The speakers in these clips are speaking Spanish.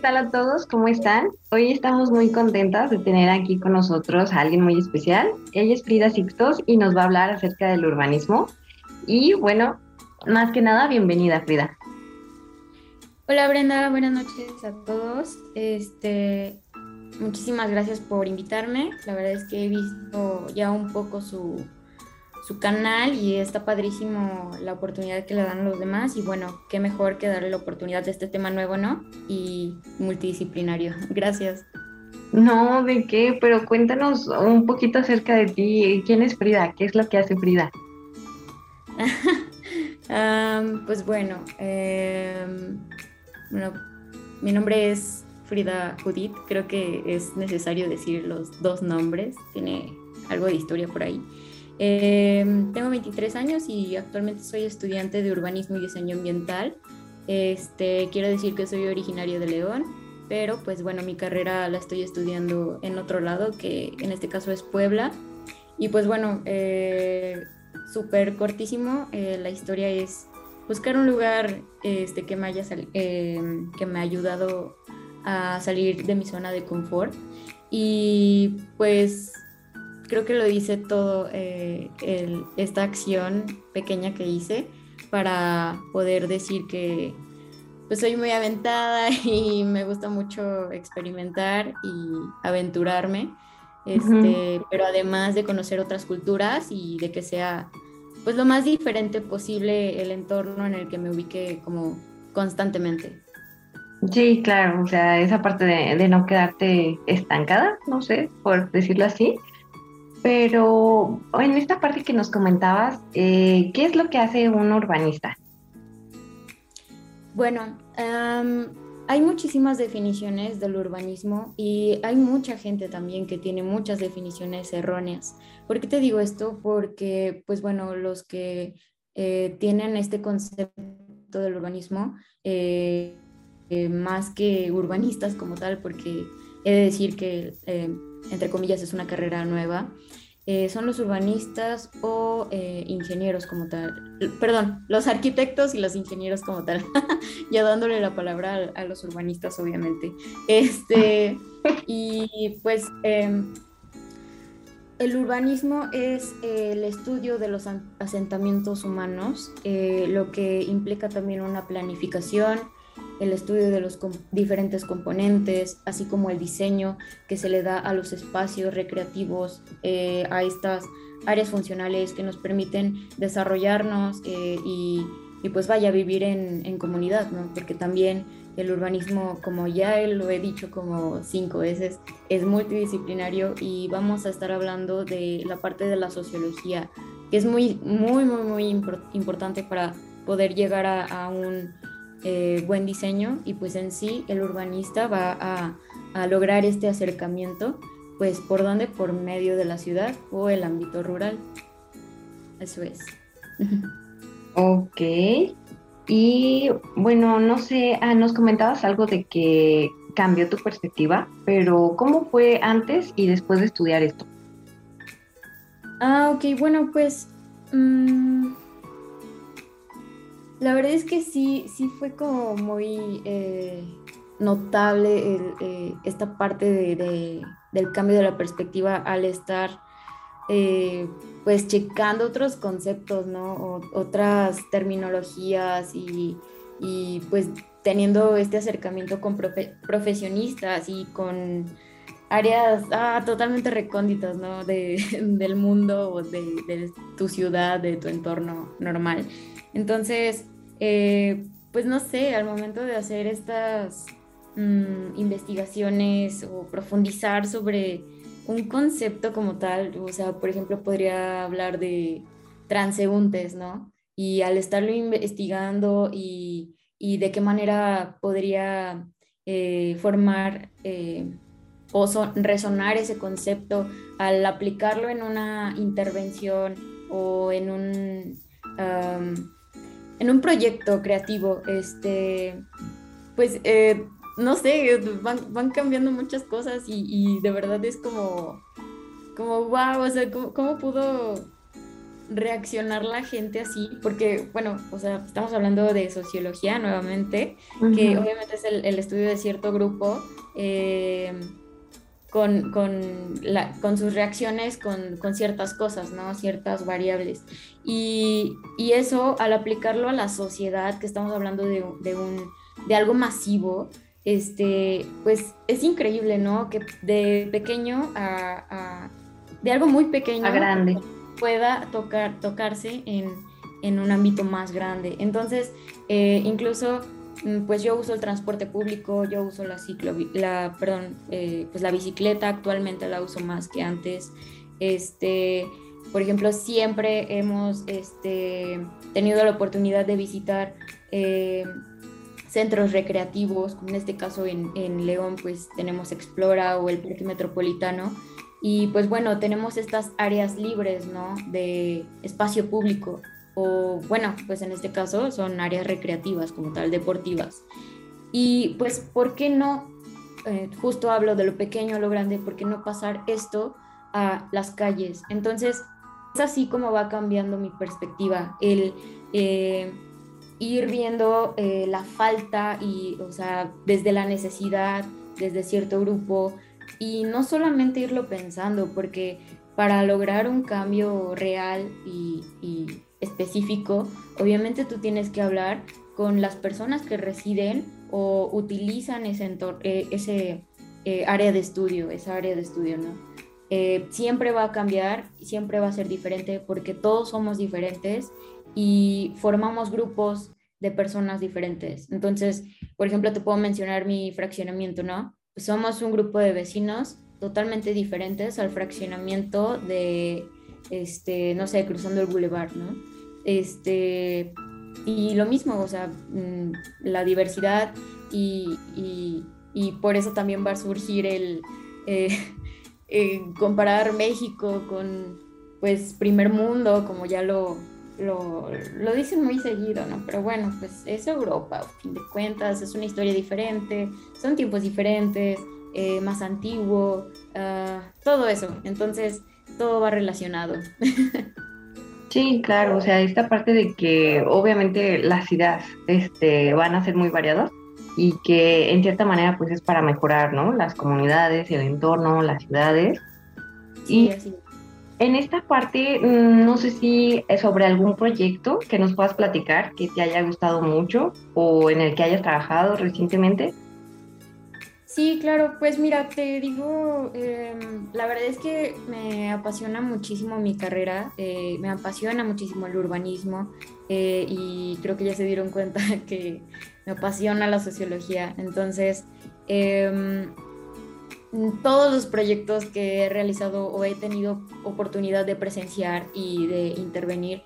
tal a todos? ¿Cómo están? Hoy estamos muy contentas de tener aquí con nosotros a alguien muy especial. Ella es Frida Sixtos y nos va a hablar acerca del urbanismo. Y bueno, más que nada, bienvenida Frida. Hola Brenda, buenas noches a todos. Este, muchísimas gracias por invitarme. La verdad es que he visto ya un poco su, su canal y está padrísimo la oportunidad que le dan los demás y bueno, qué mejor que darle la oportunidad de este tema nuevo, ¿no? Y multidisciplinario. Gracias. No, ¿de qué? Pero cuéntanos un poquito acerca de ti. ¿Quién es Frida? ¿Qué es lo que hace Frida? pues bueno, em, bueno, mi nombre es Frida Judith. Creo que es necesario decir los dos nombres. Tiene algo de historia por ahí. Em, tengo 23 años y actualmente soy estudiante de urbanismo y diseño ambiental. Este, quiero decir que soy originario de León, pero pues bueno, mi carrera la estoy estudiando en otro lado, que en este caso es Puebla. Y pues bueno, eh, súper cortísimo, eh, la historia es buscar un lugar este, que, me haya em, que me ha ayudado a salir de mi zona de confort. Y pues creo que lo hice todo eh, esta acción pequeña que hice para poder decir que pues soy muy aventada y me gusta mucho experimentar y aventurarme, este, pero además de conocer otras culturas y de que sea pues lo más diferente posible el entorno en el que me ubique como constantemente. Sí, claro, o sea, esa parte de, de no quedarte estancada, no sé, por decirlo así, pero en esta parte que nos comentabas, eh, ¿qué es lo que hace un urbanista? Bueno, hay muchísimas definiciones del urbanismo y hay mucha gente también que tiene muchas definiciones erróneas. ¿Por qué te digo esto? Porque, pues bueno, los que eh, tienen este concepto del urbanismo, eh, más que urbanistas como tal, porque he de decir que entre comillas, es una carrera nueva, eh, son los urbanistas o eh, ingenieros como tal. Perdón, los arquitectos y los ingenieros como tal. ya dándole la palabra a, los urbanistas, obviamente. Este, y pues em, el urbanismo es el estudio de los asentamientos humanos, eh, lo que implica también una planificación, el estudio de los diferentes componentes, así como el diseño que se le da a los espacios recreativos, eh, a estas áreas funcionales que nos permiten desarrollarnos eh, y, pues vaya a vivir en, comunidad, ¿no? porque también el urbanismo, como ya lo he dicho como cinco veces, es multidisciplinario y vamos a estar hablando de la parte de la sociología, que es muy, muy, muy, muy importante para poder llegar a un eh, buen diseño y pues en sí el urbanista va a, lograr este acercamiento pues por dónde, por medio de la ciudad o el ámbito rural. Eso es. Ok. Y bueno, no sé, ah, nos comentabas algo de que cambió tu perspectiva, pero ¿cómo fue antes y después de estudiar esto? Ah, ok, bueno, pues mm, la verdad es que sí, sí fue como muy eh, notable eh, esta parte de, del cambio de la perspectiva al estar eh, pues checando otros conceptos, ¿no? otras terminologías y, pues teniendo este acercamiento con profesionistas y con áreas ah, totalmente recónditas, ¿no? del mundo o de, de, tu ciudad, de tu entorno normal. Entonces, eh, pues no sé, al momento de hacer estas mm, investigaciones o profundizar sobre un concepto como tal, o sea, por ejemplo, podría hablar de transeúntes, ¿no? Y al estarlo investigando y, de qué manera podría eh, formar eh, o resonar ese concepto al aplicarlo en una intervención o en un en un proyecto creativo, este, pues, eh, no sé, van, cambiando muchas cosas y, de verdad es como, como, wow, o sea, ¿cómo, pudo reaccionar la gente así, porque, bueno, o sea, estamos hablando de sociología nuevamente, que obviamente es el, estudio de cierto grupo. Eh, con, con, la, con, sus reacciones con, con, ciertas cosas, ¿no? Ciertas variables. Y, y, eso, al aplicarlo a la sociedad, que estamos hablando de, de, un, de algo masivo, este, pues es increíble, ¿no? Que de pequeño a, de algo muy pequeño a grande pueda tocar, tocarse en, en un ámbito más grande. Entonces, eh, incluso pues yo uso el transporte público, yo uso la ciclo, la, perdón, eh, pues la bicicleta actualmente la uso más que antes. Este, por ejemplo, siempre hemos este, tenido la oportunidad de visitar eh, centros recreativos, como en este caso en, en, León, pues tenemos Explora o el Parque Metropolitano. Y pues bueno, tenemos estas áreas libres, ¿no? De espacio público o bueno, pues en este caso son áreas recreativas como tal, deportivas. Y pues, ¿por qué no? Eh, justo hablo de lo pequeño a lo grande, ¿por qué no pasar esto a las calles? Entonces, es así como va cambiando mi perspectiva, el eh, ir viendo eh, la falta y, o sea, desde la necesidad, desde cierto grupo, y no solamente irlo pensando, porque para lograr un cambio real y específico, obviamente tú tienes que hablar con las personas que residen o utilizan ese, eh, ese eh, área de estudio, esa área de estudio, ¿no? Eh, siempre va a cambiar, siempre va a ser diferente porque todos somos diferentes y formamos grupos de personas diferentes. Entonces, por ejemplo, te puedo mencionar mi fraccionamiento, ¿no? somos un grupo de vecinos totalmente diferentes al fraccionamiento de, este, no sé, cruzando el boulevard, ¿no? Este, y lo mismo, o sea, mm, la diversidad y, por eso también va a surgir el eh, eh, comparar México con, pues, primer mundo, como ya lo, lo, dicen muy seguido, ¿no? Pero bueno, pues es Europa, a fin de cuentas, es una historia diferente, son tiempos diferentes, eh, más antiguo, ah, todo eso. Entonces, todo va relacionado. Sí, claro, o sea, esta parte de que obviamente las ideas este, van a ser muy variadas y que en cierta manera pues es para mejorar, ¿no? Las comunidades, el entorno, las ciudades. y en esta parte, mm, no sé si es sobre algún proyecto que nos puedas platicar que te haya gustado mucho o en el que hayas trabajado recientemente. Sí, claro, pues mira, te digo, em, la verdad es que me apasiona muchísimo mi carrera, eh, me apasiona muchísimo el urbanismo eh, y creo que ya se dieron cuenta que me apasiona la sociología. Entonces, em, todos los proyectos que he realizado o he tenido oportunidad de presenciar y de intervenir,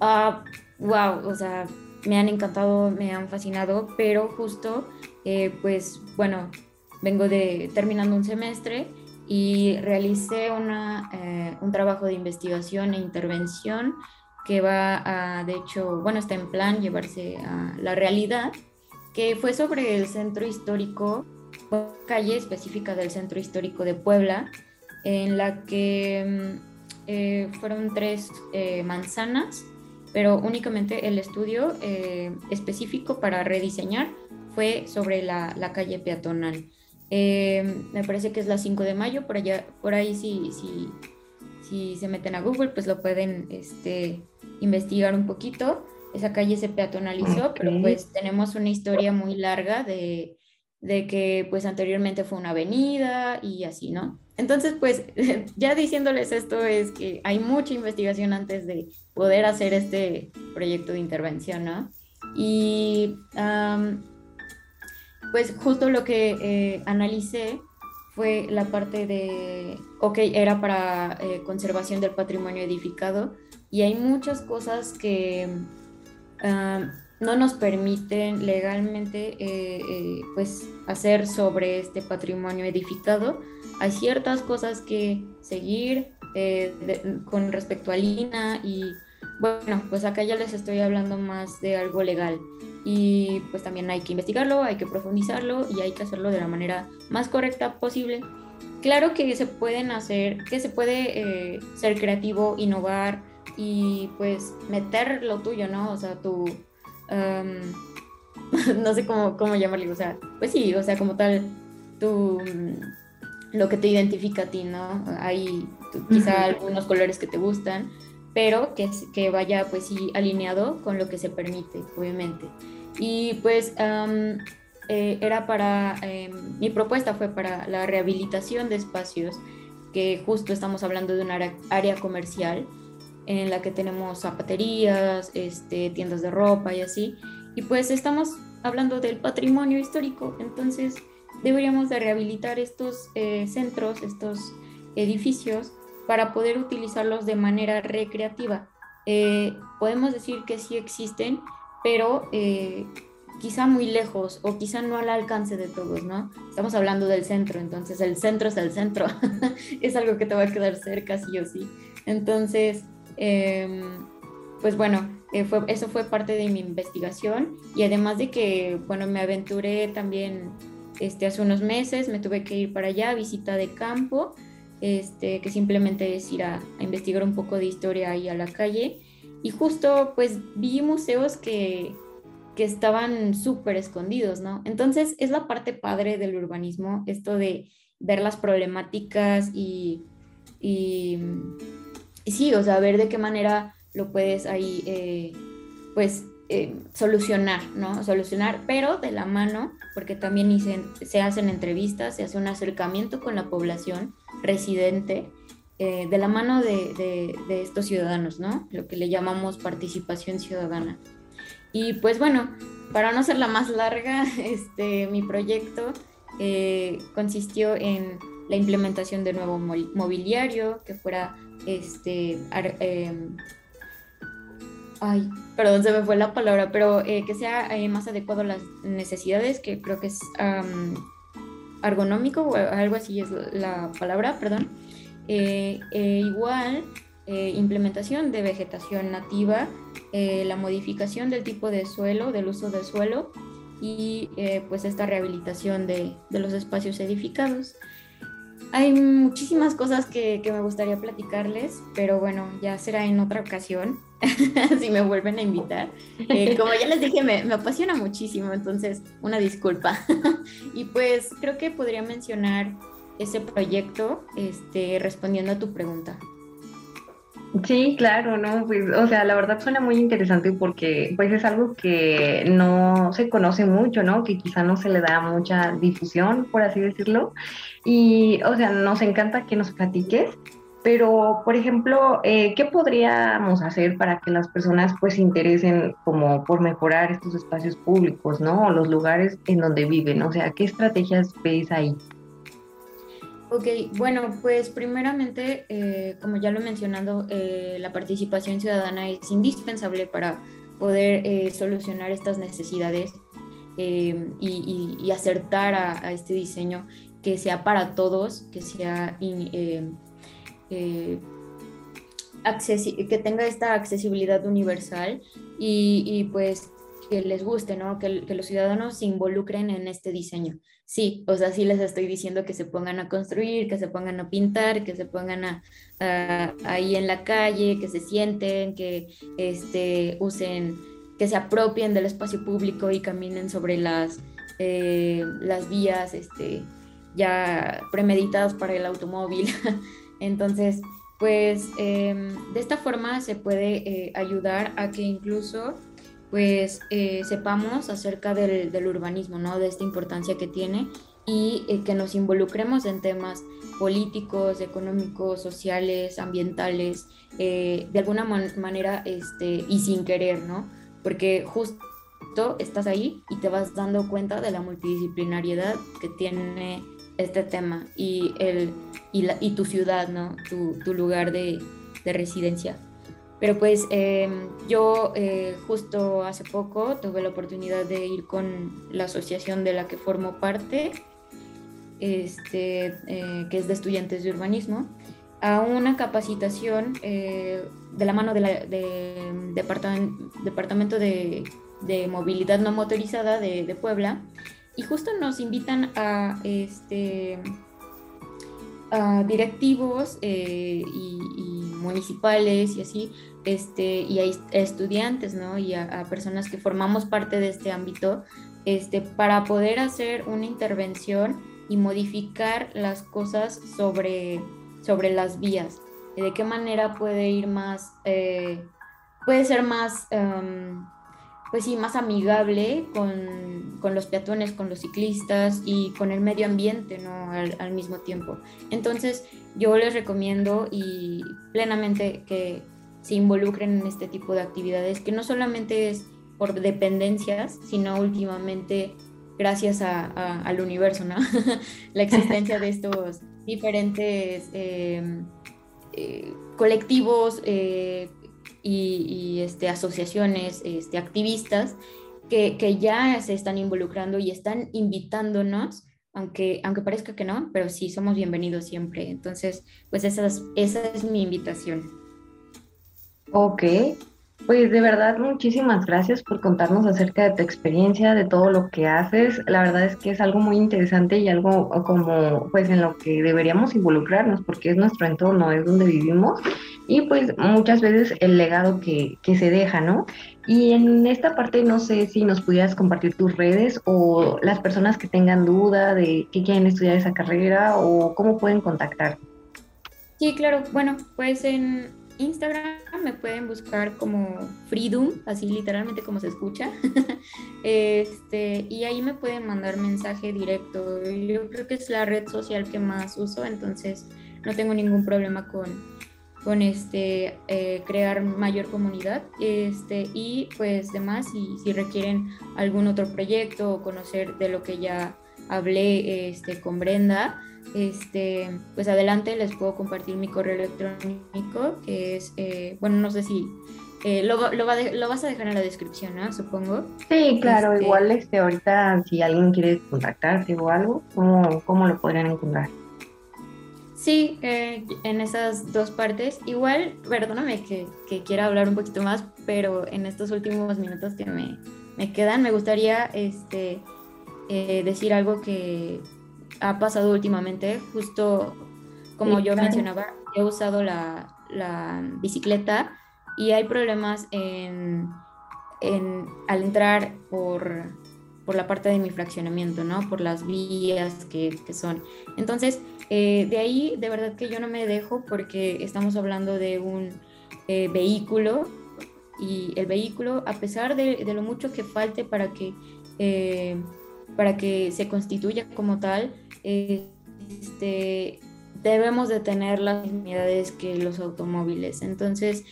wow, ah, o sea, me han encantado, me han fascinado, pero justo, eh, pues bueno, vengo de terminando un semestre y realicé una, eh, un trabajo de investigación e intervención que va a, de hecho, bueno, está en plan llevarse a la realidad, que fue sobre el centro histórico, calle específica del centro histórico de Puebla, en la que mm, eh, fueron tres eh, manzanas, pero únicamente el estudio específico para rediseñar fue sobre la, la calle peatonal. Eh, me parece que es la 5 de mayo, por allá, por ahí si, si, si se meten a Google, pues lo pueden este, investigar un poquito. Esa calle se peatonalizó, pero pues tenemos una historia muy larga de, de que pues anteriormente fue una avenida y así, ¿no? Entonces, pues ya diciéndoles esto es que hay mucha investigación antes de poder hacer este proyecto de intervención, ¿no? Y pues justo lo que eh, analicé fue la parte de, ok, era para eh, conservación del patrimonio edificado y hay muchas cosas que ah, no nos permiten legalmente eh, pues hacer sobre este patrimonio edificado. Hay ciertas cosas que seguir con respecto a Lina y bueno, pues acá ya les estoy hablando más de algo legal y pues también hay que investigarlo, hay que profundizarlo y hay que hacerlo de la manera más correcta posible. Claro que se pueden hacer, que se puede eh, ser creativo, innovar y pues meter lo tuyo, ¿no? O sea, tu, em, no sé cómo, cómo llamarlo, o sea, pues sí, o sea, como tal, tu, lo que te identifica a ti, ¿no? Hay quizá algunos colores que te gustan, pero que, que vaya pues sí alineado con lo que se permite, obviamente. Y pues eh, era para, em, mi propuesta fue para la rehabilitación de espacios, que justo estamos hablando de un área, área comercial en la que tenemos zapaterías, este, tiendas de ropa y así. Y pues estamos hablando del patrimonio histórico, entonces deberíamos de rehabilitar estos eh, centros, estos edificios, para poder utilizarlos de manera recreativa. Eh, podemos decir que sí existen, pero eh, quizá muy lejos o quizá no al alcance de todos, ¿no? Estamos hablando del centro, entonces el centro es el centro, es algo que te va a quedar cerca sí o sí. Entonces, em, pues bueno, eh, eso fue parte de mi investigación y además de que, bueno, me aventuré también este, hace unos meses, me tuve que ir para allá, visita de campo, este, que simplemente es ir a, investigar un poco de historia ahí a la calle y justo pues vi museos que, que estaban súper escondidos, ¿no? Entonces es la parte padre del urbanismo, esto de ver las problemáticas y, y, sí, o sea, ver de qué manera lo puedes ahí, eh, pues, eh, solucionar, ¿no? Solucionar, pero de la mano, porque también se hacen entrevistas, se hace un acercamiento con la población residente eh, de la mano de, estos ciudadanos, ¿no? Lo que le llamamos participación ciudadana. Y pues bueno, para no ser la más larga, este, mi proyecto eh, consistió en la implementación de nuevo mobiliario que fuera este em, ay, perdón, se me fue la palabra, pero eh, que sea más adecuado a las necesidades, que creo que es ergonómico o algo así es la palabra, perdón. Eh, eh, igual, eh, implementación de vegetación nativa, la modificación del tipo de suelo, del uso del suelo y pues esta rehabilitación de, los espacios edificados. Hay muchísimas cosas que, me gustaría platicarles, pero bueno, ya será en otra ocasión, si me vuelven a invitar. como ya les dije, me, me, apasiona muchísimo, entonces una disculpa. y pues creo que podría mencionar ese proyecto este, respondiendo a tu pregunta. Sí, claro, ¿no? Pues, o sea, la verdad suena muy interesante porque pues es algo que no se conoce mucho, ¿no? Que quizá no se le da mucha difusión, por así decirlo. Y, o sea, nos encanta que nos platiques, pero, por ejemplo, eh, ¿qué podríamos hacer para que las personas pues se interesen como por mejorar estos espacios públicos, ¿no? O los lugares en donde viven, o sea, ¿qué estrategias ves ahí? Ok, bueno, pues primeramente, eh, como ya lo he mencionado, eh, la participación ciudadana es indispensable para poder solucionar estas necesidades y, acertar a, este diseño que sea para todos, que sea que tenga esta accesibilidad universal y, pues que les guste, ¿no? Que, que, los ciudadanos se involucren en este diseño. Sí, o sea, sí les estoy diciendo que se pongan a construir, que se pongan a pintar, que se pongan a, ahí en la calle, que se sienten, que este, usen, que se apropien del espacio público y caminen sobre las, eh, las vías este, ya premeditadas para el automóvil. Entonces, pues em, de esta forma se puede eh, ayudar a que incluso pues eh, sepamos acerca del, urbanismo, ¿no? De esta importancia que tiene y eh, que nos involucremos en temas políticos, económicos, sociales, ambientales, de alguna manera este, y sin querer, ¿no? Porque justo estás ahí y te vas dando cuenta de la multidisciplinariedad que tiene este tema y, el, y, tu ciudad, ¿no? Tu, lugar de residencia. Pero pues em, yo eh, justo hace poco tuve la oportunidad de ir con la asociación de la que formo parte, este, eh, que es de estudiantes de urbanismo, a una capacitación eh, de la mano del de Departamento de, Movilidad No Motorizada de, Puebla. Y justo nos invitan a, este, directivos y municipales y así, este, y a estudiantes, ¿no? Y a, personas que formamos parte de este ámbito, este, para poder hacer una intervención y modificar las cosas sobre, sobre las vías. De qué manera puede ir más, eh, puede ser más, em, pues sí, más amigable con, con, los peatones, con los ciclistas y con el medio ambiente, ¿no? Al, mismo tiempo. Entonces, yo les recomiendo y plenamente que se involucren en este tipo de actividades, que no solamente es por dependencias, sino últimamente gracias al universo, ¿no? la existencia de estos diferentes em, eh, colectivos eh, y, este, asociaciones este, activistas que, que, ya se están involucrando y están invitándonos, aunque, aunque parezca que no, pero sí somos bienvenidos siempre. Entonces, pues esa esa es mi invitación. Ok, pues de verdad muchísimas gracias por contarnos acerca de tu experiencia, de todo lo que haces. La verdad es que es algo muy interesante y algo como pues en lo que deberíamos involucrarnos porque es nuestro entorno, es donde vivimos y pues muchas veces el legado que, que se deja, ¿no? Y en esta parte no sé si nos pudieras compartir tus redes o las personas que tengan duda de que quieren estudiar esa carrera o cómo pueden contactar. Sí, claro. Bueno, pues en Instagram me pueden buscar como Freedom, así literalmente como se escucha. este, y ahí me pueden mandar mensaje directo. Yo creo que es la red social que más uso, entonces no tengo ningún problema con, con este, eh, crear mayor comunidad. Este, y pues demás, y si requieren algún otro proyecto o conocer de lo que ya hablé este, con Brenda, este, pues adelante les puedo compartir mi correo electrónico, que es, eh, bueno, no sé si eh, lo, lo, vas a dejar en la descripción, ¿no? Supongo. Sí, claro, este, igual este, ahorita si alguien quiere contactarte o algo, ¿cómo, cómo lo podrían encontrar? Sí, eh, en esas dos partes. Igual, perdóname que, que, quiera hablar un poquito más, pero en estos últimos minutos que me, me quedan, me gustaría este, decir algo que, ha pasado últimamente, justo como yo mencionaba, he usado la, bicicleta y hay problemas en, al entrar por, la parte de mi fraccionamiento, ¿no? Por las vías que, son. Entonces, eh, de ahí, de verdad que yo no me dejo porque estamos hablando de un eh, vehículo y el vehículo, a pesar de, lo mucho que falte para que, eh, para que se constituya como tal, este, debemos de tener las unidades que los automóviles. Entonces,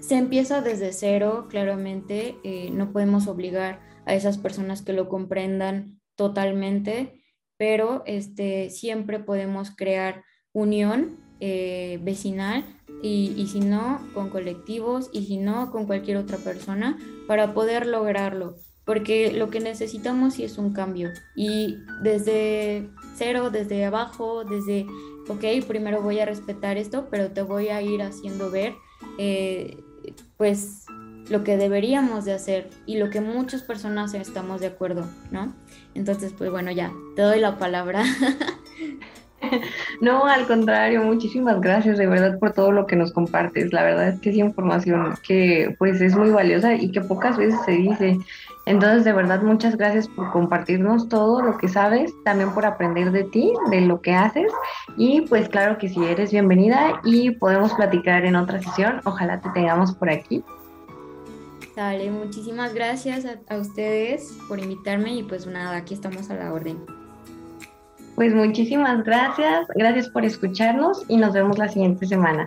se empieza desde cero, claramente, eh, no podemos obligar a esas personas que lo comprendan totalmente, pero este, siempre podemos crear unión eh, vecinal y, y, si no, con colectivos y si no, con cualquier otra persona para poder lograrlo porque lo que necesitamos sí es un cambio. Y desde cero, desde abajo, desde, ok, primero voy a respetar esto, pero te voy a ir haciendo ver, eh, pues, lo que deberíamos de hacer y lo que muchas personas estamos de acuerdo, ¿no? Entonces, pues bueno, ya, te doy la palabra. No, al contrario, muchísimas gracias de verdad por todo lo que nos compartes. La verdad es que es información que pues es muy valiosa y que pocas veces se dice. Entonces, de verdad, muchas gracias por compartirnos todo lo que sabes, también por aprender de ti, de lo que haces. Y pues claro que si eres bienvenida y podemos platicar en otra sesión. Ojalá te tengamos por aquí. Dale, muchísimas gracias a, a ustedes por invitarme y pues nada, aquí estamos a la orden. Pues muchísimas gracias, gracias por escucharnos y nos vemos la siguiente semana.